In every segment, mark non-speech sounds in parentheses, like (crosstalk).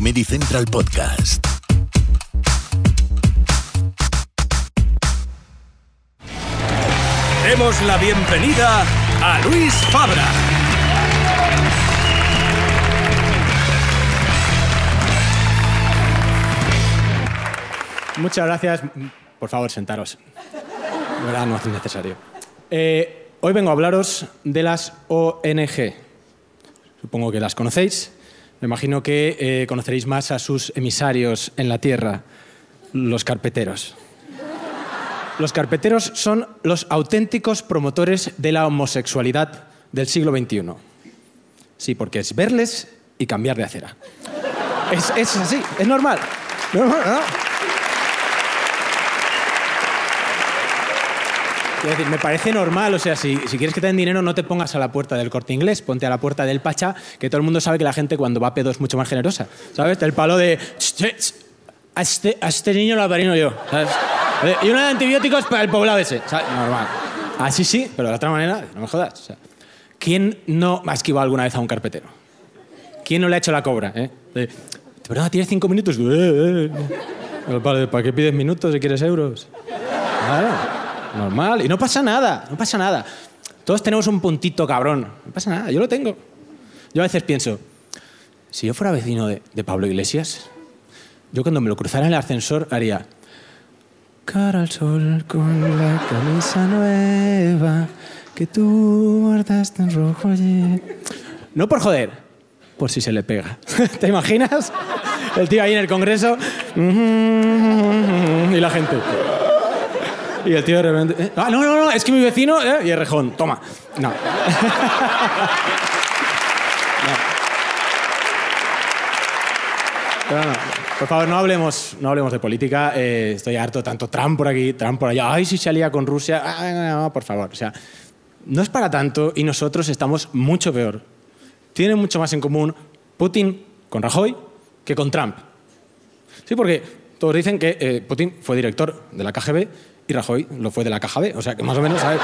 Comedy Central Podcast. Demos la bienvenida a Luis Fabra. Muchas gracias. Por favor, sentaros. De verdad, no es necesario. Eh, hoy vengo a hablaros de las ONG. Supongo que las conocéis. Me imagino que eh, conoceréis más a sus emisarios en la Tierra, los carpeteros. Los carpeteros son los auténticos promotores de la homosexualidad del siglo XXI. Sí, porque es verles y cambiar de acera. Es, así, es normal. Normal, ¿no? Decir, me parece normal, o sea, si, si quieres que te den dinero, no te pongas a la puerta del corte inglés, ponte a la puerta del Pacha, que todo el mundo sabe que la gente cuando va a pedo es mucho más generosa. ¿Sabes? Del palo de. "Ch, ch, ch, A este, a este niño lo apadrino yo. ¿sabes? Y una de antibióticos para el poblado ese. ¿sabes? Normal. Así sí, pero de otra manera, no me jodas. o sea, ¿Quién no ha esquivado alguna vez a un carpetero? ¿Quién no le ha hecho la cobra? Eh? De, Perdona, ¿tienes cinco minutos? (laughs) El ¿Para qué pides minutos si quieres euros? Claro, normal. Y no pasa nada, no pasa nada. Todos tenemos un puntito cabrón. No pasa nada, yo lo tengo. Yo a veces pienso, si yo fuera vecino de, Pablo Iglesias, yo cuando me lo cruzara en el ascensor haría... Cara al sol con la camisa nueva que tú guardaste en rojo ayer. No por joder, por si se le pega. (laughs) ¿Te imaginas? El tío ahí en el Congreso y la gente. Y el tío de repente. eh, Ah, no, no, no, es que mi vecino. eh, Y el rejón, toma. No. (laughs) No. Pero no, Por favor, no hablemos, no hablemos de política. eh, estoy harto, tanto Trump por aquí, Trump por allá. Ay, si se alía con Rusia. Ah, no, no, por favor. O sea, no es para tanto y nosotros estamos mucho peor. Tiene mucho más en común Putin con Rajoy que con Trump. Sí, porque todos dicen que eh, Putin fue director de la KGB y Rajoy lo fue de la KGB. O sea, que más o menos, ¿sabes?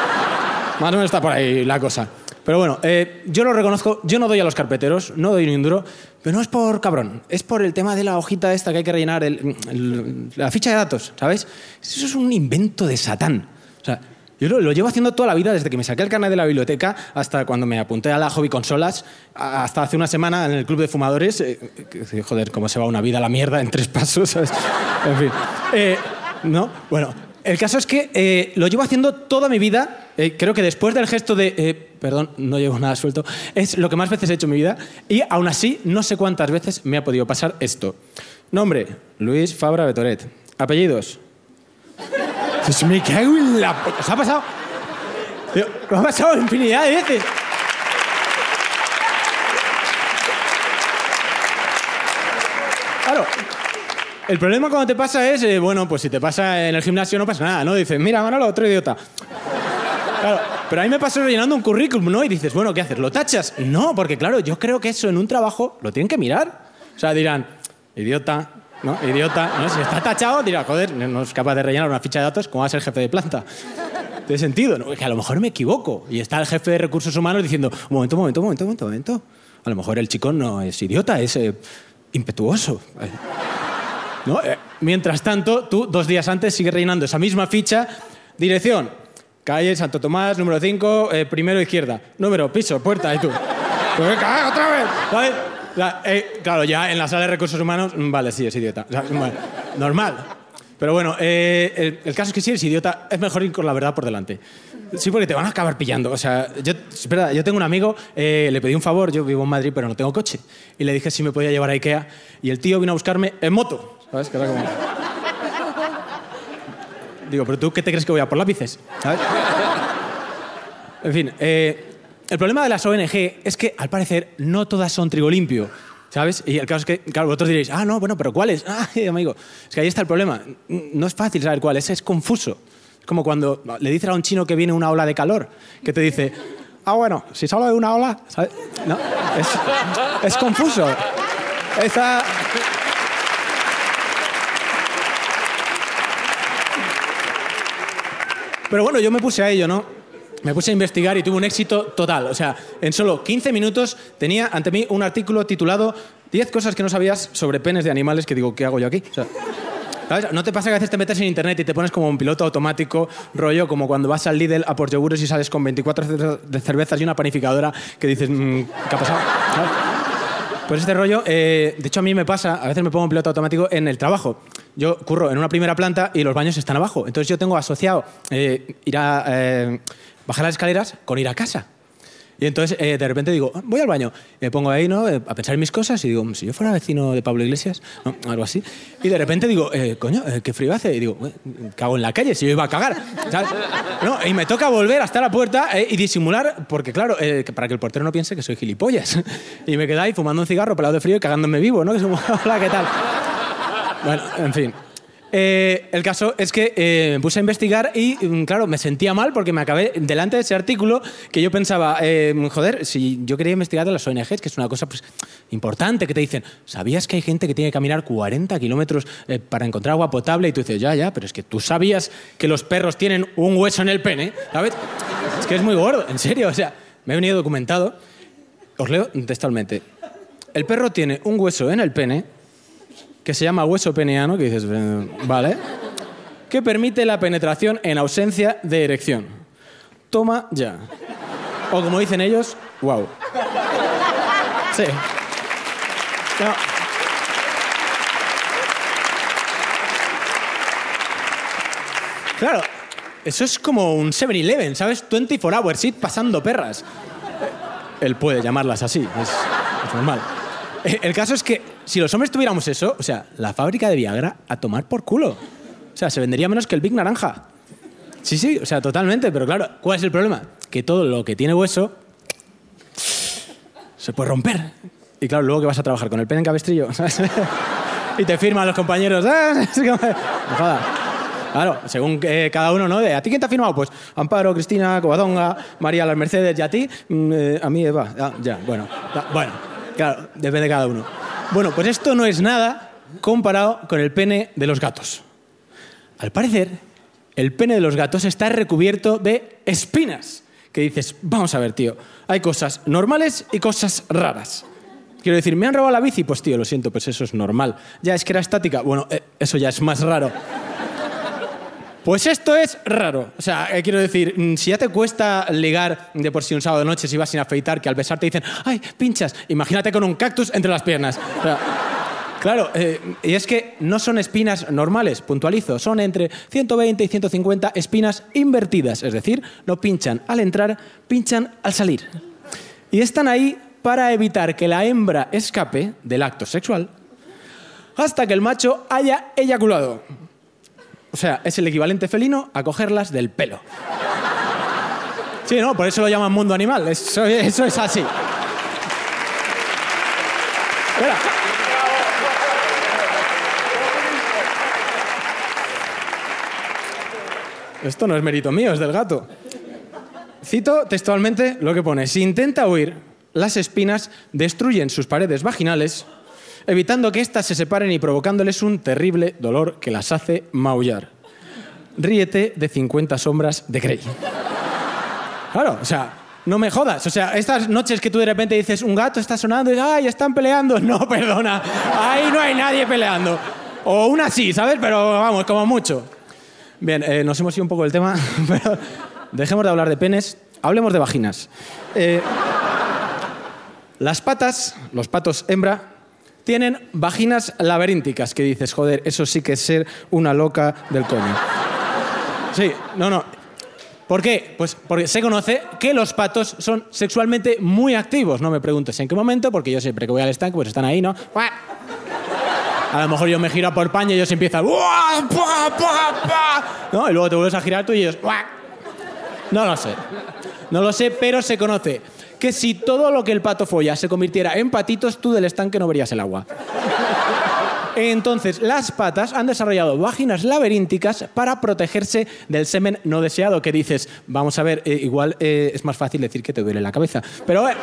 Más o menos está por ahí la cosa. Pero bueno, eh, yo lo reconozco, yo no doy a los carpeteros, no doy ni un duro, pero no es por cabrón, es por el tema de la hojita esta que hay que rellenar, el- el- la ficha de datos, ¿sabes? Eso es un invento de Satán. O sea, yo lo, lo llevo haciendo toda la vida, desde que me saqué el carnet de la biblioteca hasta cuando me apunté a la hobby consolas, hasta hace una semana en el club de fumadores. eh, joder, cómo se va una vida a la mierda en tres pasos, ¿sabes? En fin. Eh, ¿No? Bueno, el caso es que eh, lo llevo haciendo toda mi vida. eh, creo que después del gesto de. eh, perdón, no llevo nada suelto. Es lo que más veces he hecho en mi vida. Y aún así, no sé cuántas veces me ha podido pasar esto. Nombre: Luis Fabra Betoret. Apellidos: pues me cago en la... ¿Os ha pasado? Me ha pasado infinidad de veces. Claro. El problema cuando te pasa es, eh, bueno, pues si te pasa en el gimnasio no pasa nada, ¿no? Dices, mira, Manolo, otro idiota. Claro, pero a mí me pasó rellenando un currículum, ¿no? Y dices, bueno, ¿qué haces? ¿Lo tachas? No, porque claro, yo creo que eso en un trabajo lo tienen que mirar. O sea, dirán, idiota, ¿no? Idiota, ¿no? Si está tachado, dirá, joder, no es capaz de rellenar una ficha de datos, ¿cómo va a ser jefe de planta? Tiene sentido, ¿no? Que a lo mejor me equivoco. Y está el jefe de recursos humanos diciendo, un momento, un momento, un momento, un momento, momento. A lo mejor el chico no es idiota, es eh, impetuoso. Eh, ¿no? Eh, mientras tanto, tú dos días antes sigues rellenando esa misma ficha. Dirección, calle Santo Tomás, número 5, primero izquierda. Número, piso, puerta, y tú. (laughs) Pues venga, otra vez. eh, claro, ya en la sala de recursos humanos, mm, vale, sí, es idiota. Normal. Pero bueno, eh, el, caso es que si eres idiota, es mejor ir con la verdad por delante. Sí, porque te van a acabar pillando. O sea, yo, es verdad, yo tengo un amigo, eh, le pedí un favor, yo vivo en Madrid, pero no tengo coche. Y le dije si me podía llevar a Ikea. Y el tío vino a buscarme en moto. ¿Sabes? Que era como... Digo, pero tú, ¿qué te crees que voy a por lápices? ¿Sabes? En fin, eh, el problema de las ONG es que, al parecer, no todas son trigo limpio. ¿Sabes? Y el caso es que, claro, vosotros diréis, ah, no, bueno, pero ¿cuáles? (laughs) Ah, amigo, es que ahí está el problema. No es fácil saber cuál es, confuso. Es como cuando le dices a un chino que viene una ola de calor, que te dice, ah, bueno, si solo hay una ola, ¿sabes? No, es, es confuso. Esa... Pero bueno, yo me puse a ello, ¿no? Me puse a investigar y tuve un éxito total. O sea, en solo 15 minutos tenía ante mí un artículo titulado 10 cosas que no sabías sobre penes de animales que digo, ¿qué hago yo aquí? O ¿sabes? ¿No te pasa que a veces te metes en internet y te pones como un piloto automático, rollo como cuando vas al Lidl a por yogures y sales con 24 cer- de cervezas y una panificadora que dices, mm, ¿qué ha pasado? ¿Sabes? Pues este rollo, eh, de hecho a mí me pasa, a veces me pongo en piloto automático en el trabajo. Yo curro en una primera planta y los baños están abajo. Entonces yo tengo asociado eh, ir a eh, bajar las escaleras con ir a casa. Y entonces eh, de repente digo, "Ah, voy al baño. Me pongo ahí ¿no? Eh, a pensar en mis cosas y digo, "Mm, si yo fuera vecino de Pablo Iglesias, ¿no? algo así. Y de repente digo, eh, coño, eh, qué frío hace. Y digo, "Eh, cago en la calle, si yo iba a cagar. No, y me toca volver hasta la puerta eh, y disimular, porque claro, eh, para que el portero no piense que soy gilipollas. (laughs) Y me quedé ahí fumando un cigarro pelado de frío y cagándome vivo, ¿no? Que hola, ¿qué tal? Bueno, en fin. Eh, el caso es que eh, me puse a investigar y, mm, claro, me sentía mal porque me acabé delante de ese artículo que yo pensaba, eh, joder, si yo quería investigar de las ONGs, que es una cosa pues, importante, que te dicen, ¿sabías que hay gente que tiene que caminar 40 kilómetros para encontrar agua potable? Y tú dices, ya, ya, pero es que tú sabías que los perros tienen un hueso en el pene, ¿sabes? Es que es muy gordo, en serio, o sea, me he venido documentado. Os leo textualmente. El perro tiene un hueso en el pene que se llama hueso peneano, que dices, eh, vale, que permite la penetración en ausencia de erección. Toma ya. O como dicen ellos, wow. Sí. Claro, eso es como un 7-Eleven, ¿sabes? 24 hours, sí, pasando perras. Él puede llamarlas así, es normal. Eh, El caso es que si los hombres tuviéramos eso, o sea, la fábrica de Viagra a tomar por culo. O sea, se vendería menos que el Big Naranja. Sí, sí, o sea, totalmente, pero claro, ¿cuál es el problema? Que todo lo que tiene hueso se puede romper. Y claro, luego que vas a trabajar con el pene en cabestrillo, (laughs) ¿sabes? y te firman los compañeros. (laughs) No jodas. Claro, según eh, cada uno, ¿no? De, ¿A ti quién te ha firmado? Pues Amparo, Cristina, Covadonga, María Las Mercedes y a ti, mm, eh, a mí Eva. Ah, ya, bueno. Ya, bueno, claro, depende de cada uno. Bueno, pues esto no es nada comparado con el pene de los gatos. Al parecer, el pene de los gatos está recubierto de espinas. Que dices, vamos a ver, tío, hay cosas normales y cosas raras. Quiero decir, ¿me han robado la bici? Pues tío, lo siento, pues eso es normal. Ya es que era estática. Bueno, eh, eso ya es más raro. Pues esto es raro. O sea, eh, quiero decir, mm, si ya te cuesta ligar de por sí un sábado de noche si vas sin afeitar, que al besar te dicen, ¡ay, pinchas! Imagínate con un cactus entre las piernas. Claro, eh, y es que no son espinas normales, puntualizo, son entre 120 y 150 espinas invertidas, es decir, no pinchan al entrar, pinchan al salir. Y están ahí para evitar que la hembra escape del acto sexual hasta que el macho haya eyaculado. O sea, es el equivalente felino a cogerlas del pelo. Sí, no, por eso lo llaman mundo animal. Eso, es así. Espera. Esto no es mérito mío, es del gato. Cito textualmente lo que pone. Si intenta huir, las espinas destruyen sus paredes vaginales, evitando que éstas se separen y provocándoles un terrible dolor que las hace maullar. Ríete de 50 sombras de Grey. Claro, o sea, no me jodas. O sea, estas noches que tú de repente dices, un gato está sonando y ¡ay, están peleando! (laughs) No, perdona, ahí no hay nadie peleando. O una sí, ¿sabes? Pero vamos, como mucho. Bien, eh, nos hemos ido un poco del tema, (laughs) pero dejemos de hablar de penes, hablemos de vaginas. Eh, las patas, los patos hembra, tienen vaginas laberínticas, que dices, joder, eso sí que es ser una loca del coño. Sí, no, no. ¿Por qué? Pues porque se conoce que los patos son sexualmente muy activos. No me preguntes en qué momento, porque yo siempre que voy al estanque, pues están ahí, ¿no? A lo mejor yo me giro por España y ellos empiezan. ¿No? Y luego te vuelves a girar tú y ellos. No lo sé. No lo sé, pero se conoce que si todo lo que el pato folla se convirtiera en patitos, tú del estanque no verías el agua. Entonces, las patas han desarrollado vaginas laberínticas para protegerse del semen no deseado, que dices, vamos a ver, eh, igual eh, es más fácil decir que te duele la cabeza. Pero eh,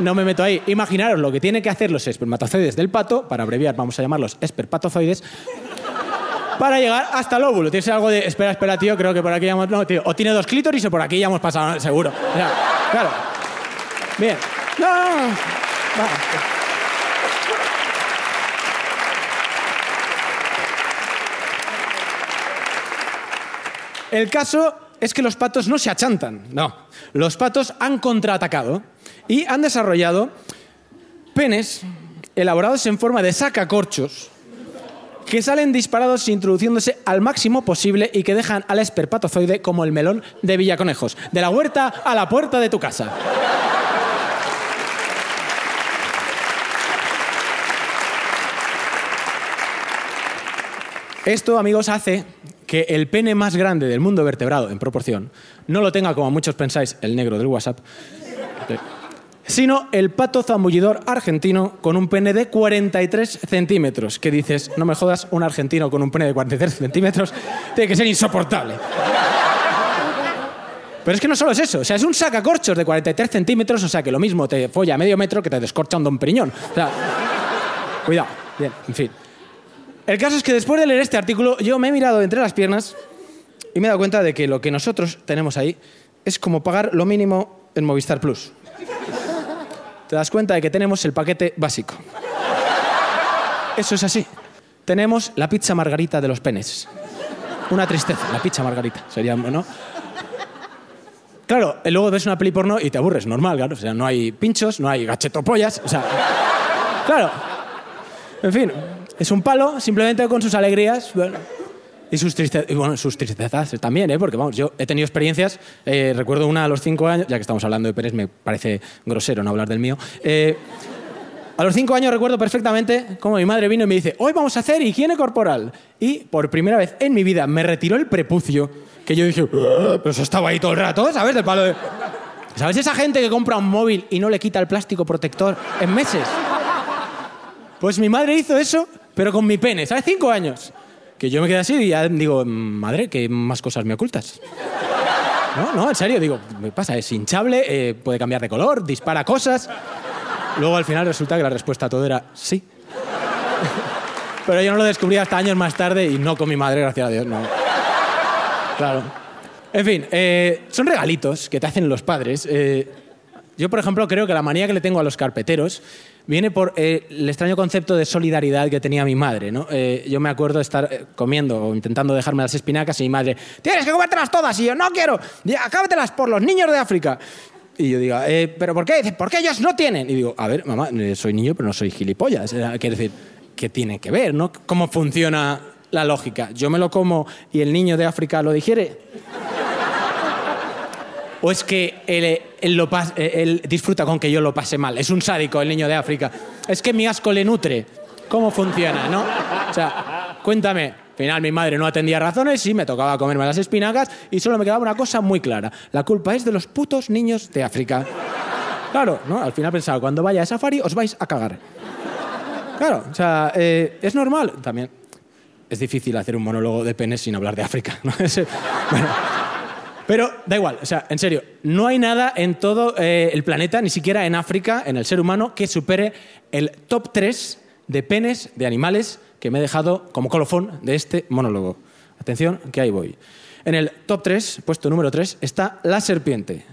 no me meto ahí. Imaginaros lo que tienen que hacer los espermatozoides del pato, para abreviar vamos a llamarlos esperpatozoides, para llegar hasta el óvulo. Tienes algo de, espera, espera, tío, creo que por aquí ya hemos... No, tío, o tiene dos clítoris o por aquí ya hemos pasado, seguro. O sea, claro. Bien. No. El caso es que los patos no se achantan, no. Los patos han contraatacado y han desarrollado penes elaborados en forma de sacacorchos que salen disparados introduciéndose al máximo posible y que dejan al esperpatozoide como el melón de Villaconejos, de la huerta a la puerta de tu casa. Esto, amigos, hace que el pene más grande del mundo vertebrado, en proporción, no lo tenga, como muchos pensáis, el negro del WhatsApp, sino el pato zambullidor argentino con un pene de 43 centímetros. Que dices, no me jodas, un argentino con un pene de 43 centímetros tiene que ser insoportable. Pero es que no solo es eso, o sea, es un sacacorchos de 43 centímetros, o sea, que lo mismo te folla a medio metro que te descorcha un don Periñón. O cuidado, bien, en fin. El caso es que después de leer este artículo, yo me he mirado entre las piernas y me he dado cuenta de que lo que nosotros tenemos ahí es como pagar lo mínimo en Movistar Plus. Te das cuenta de que tenemos el paquete básico. Eso es así. Tenemos la pizza margarita de los penes. Una tristeza, la pizza margarita. Sería, ¿no? Claro, luego ves una peli porno y te aburres, normal, claro. O sea, no hay pinchos, no hay gachetopollas, o sea... Claro. En fin, es un palo, simplemente con sus alegrías bueno, y sus, triste- y, bueno, sus tristezas también, ¿eh? Porque, vamos, yo he tenido experiencias, eh, recuerdo una a los cinco años, ya que estamos hablando de Pérez, me parece grosero no hablar del mío. eh, a los cinco años recuerdo perfectamente cómo mi madre vino y me dice, hoy vamos a hacer higiene corporal. Y por primera vez en mi vida me retiró el prepucio, que yo dije, "Ah, pero eso estaba ahí todo el rato, ¿sabes? Del palo de... ¿Sabes esa gente que compra un móvil y no le quita el plástico protector en meses? Pues mi madre hizo eso, pero con mi pene, ¿sabes? Cinco años. Que yo me quedé así y ya digo, madre, ¿qué más cosas me ocultas? No, no, en serio, digo, me pasa, es hinchable, eh, puede cambiar de color, dispara cosas. Luego al final resulta que la respuesta a todo era sí. (laughs) Pero yo no lo descubrí hasta años más tarde y no con mi madre, gracias a Dios, no. Claro. En fin, eh, son regalitos que te hacen los padres. Eh, yo, por ejemplo, creo que la manía que le tengo a los carpeteros viene por eh, el extraño concepto de solidaridad que tenía mi madre. ¿no? Eh, yo me acuerdo de estar eh, comiendo o intentando dejarme las espinacas y mi madre, tienes que comértelas todas. Y yo, no quiero, acábatelas por los niños de África. Y yo digo, "Eh, ¿pero por qué? Dice, porque ellos no tienen. Y digo, a ver, mamá, eh, soy niño, pero no soy gilipollas. Eh, Quiero decir, ¿qué tiene que ver? ¿no? ¿Cómo funciona la lógica? ¿Yo me lo como y el niño de África lo digiere? ¿O es que él, él lo pas- eh, él disfruta con que yo lo pase mal? Es un sádico el niño de África. Es que mi asco le nutre. ¿Cómo funciona, no? O sea, cuéntame. Al final mi madre no atendía razones y me tocaba comerme las espinacas y solo me quedaba una cosa muy clara. La culpa es de los putos niños de África. Claro, ¿no? Al final pensaba, cuando vaya a safari os vais a cagar. Claro, o sea, eh, es normal. También es difícil hacer un monólogo de penes sin hablar de África. ¿no? (laughs) Eh, bueno. Pero da igual, o sea, en serio, no hay nada en todo eh, el planeta, ni siquiera en África, en el ser humano, que supere el top 3 de penes de animales que me he dejado como colofón de este monólogo. Atención, que ahí voy. En el top 3, puesto número 3, está la serpiente.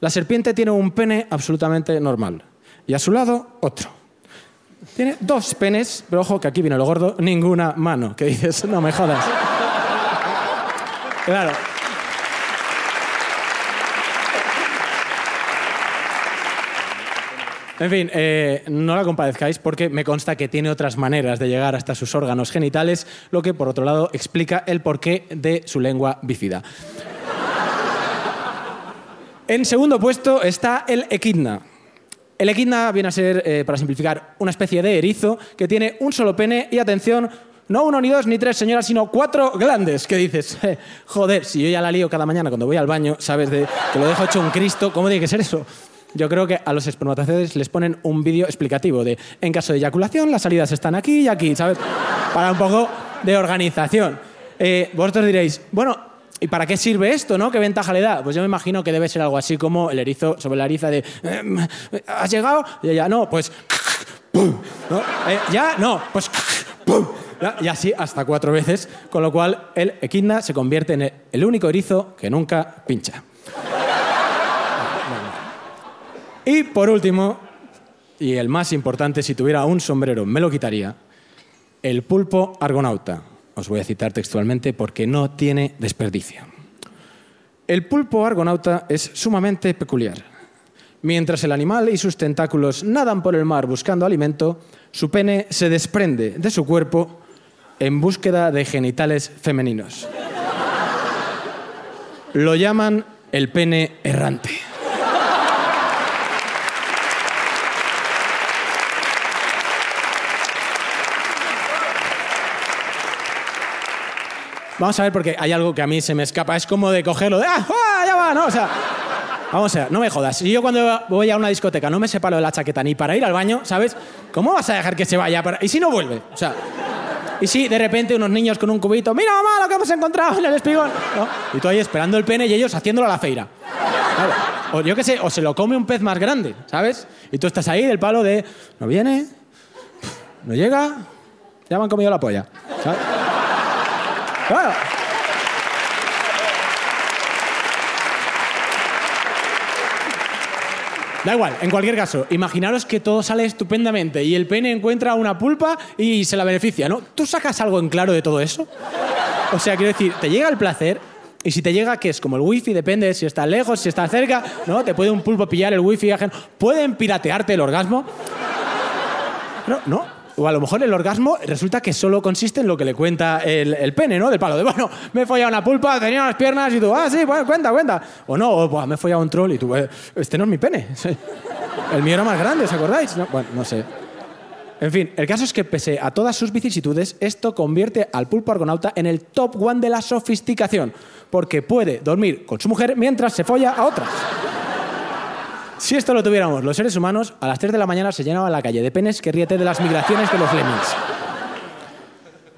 La serpiente tiene un pene absolutamente normal y a su lado otro. Tiene dos penes, pero ojo que aquí viene lo gordo, ninguna mano. Que dices, no me jodas. (laughs) Claro. En fin, eh, no la compadezcáis porque me consta que tiene otras maneras de llegar hasta sus órganos genitales, lo que por otro lado explica el porqué de su lengua bífida. En segundo puesto está el equidna. El equidna viene a ser, eh, para simplificar, una especie de erizo que tiene un solo pene y, atención, no uno, ni dos, ni tres, señoras, sino cuatro glandes. ¿Qué dices? Joder, si yo ya la lío cada mañana cuando voy al baño, ¿sabes? De, que lo dejo hecho un Cristo, ¿cómo tiene que ser eso? Yo creo que a los espermatozoides les ponen un vídeo explicativo de, en caso de eyaculación, las salidas están aquí y aquí, ¿sabes? Para un poco de organización. Eh, vosotros diréis, bueno, ¿y para qué sirve esto, no? ¿Qué ventaja le da? Pues yo me imagino que debe ser algo así como el erizo sobre la eriza de, "Eh, ¿has llegado? Y ella, no, pues. Eh, ¿Ya? No, pues, Y así hasta cuatro veces, con lo cual el equidna se convierte en el único erizo que nunca pincha. Y por último, y el más importante, si tuviera un sombrero me lo quitaría, el pulpo argonauta. Os voy a citar textualmente porque no tiene desperdicio. El pulpo argonauta es sumamente peculiar. Mientras el animal y sus tentáculos nadan por el mar buscando alimento, su pene se desprende de su cuerpo en búsqueda de genitales femeninos. Lo llaman el pene errante. Vamos a ver, porque hay algo que a mí se me escapa. Es como de cogerlo de, ¡ah, ah ya va! ¿no? O sea, vamos a ver, no me jodas. Si yo cuando voy a una discoteca no me separo de la chaqueta ni para ir al baño, ¿sabes? ¿Cómo vas a dejar que se vaya? Para... ¿Y si no vuelve? O sea, y si de repente unos niños con un cubito, mira mamá lo que hemos encontrado en el espigón. ¿no? Y tú ahí esperando el pene y ellos haciéndolo a la feira. O yo qué sé, o se lo come un pez más grande, ¿sabes? Y tú estás ahí del palo de, no viene, no llega, ya me han comido la polla. ¿sabes? Claro. Da igual, en cualquier caso, imaginaros que todo sale estupendamente y el pene encuentra una pulpa y se la beneficia, ¿no? ¿Tú sacas algo en claro de todo eso? O sea, quiero decir, te llega el placer y si te llega, que es como el wifi, depende si está lejos, si está cerca, ¿no? Te puede un pulpo pillar el wifi, pueden piratearte el orgasmo. No, no, o a lo mejor el orgasmo resulta que solo consiste en lo que le cuenta el, pene, ¿no? Del palo de, bueno, me he follado una pulpa, tenía unas piernas y tú, ah, sí, bueno, cuenta, cuenta. O no, o, me he follado un troll y tú, eh, este no es mi pene. (laughs) El mío era más grande, ¿os acordáis? bueno, no sé. En fin, el caso es que pese a todas sus vicisitudes, esto convierte al pulpo argonauta en el top one de la sofisticación, porque puede dormir con su mujer mientras se folla a otras. Si esto lo tuviéramos los seres humanos, a las 3 de la mañana se llenaba la calle de penes que ríete de las migraciones de los lemmings.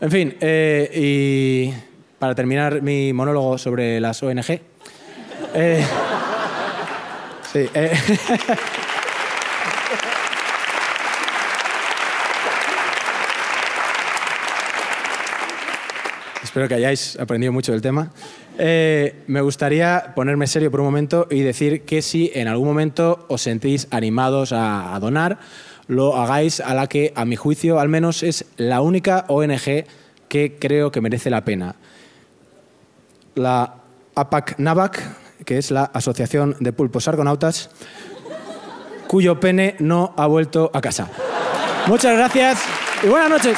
En fin, eh, y para terminar mi monólogo sobre las ONG. Eh, sí, eh, (laughs) Espero que hayáis aprendido mucho del tema. Eh, me gustaría ponerme serio por un momento y decir que si en algún momento os sentís animados a, donar, lo hagáis a la que, a mi juicio, al menos es la única ONG que creo que merece la pena. La APAC NAVAC, que es la Asociación de Pulpos Argonautas, cuyo pene no ha vuelto a casa. Muchas gracias y buenas noches.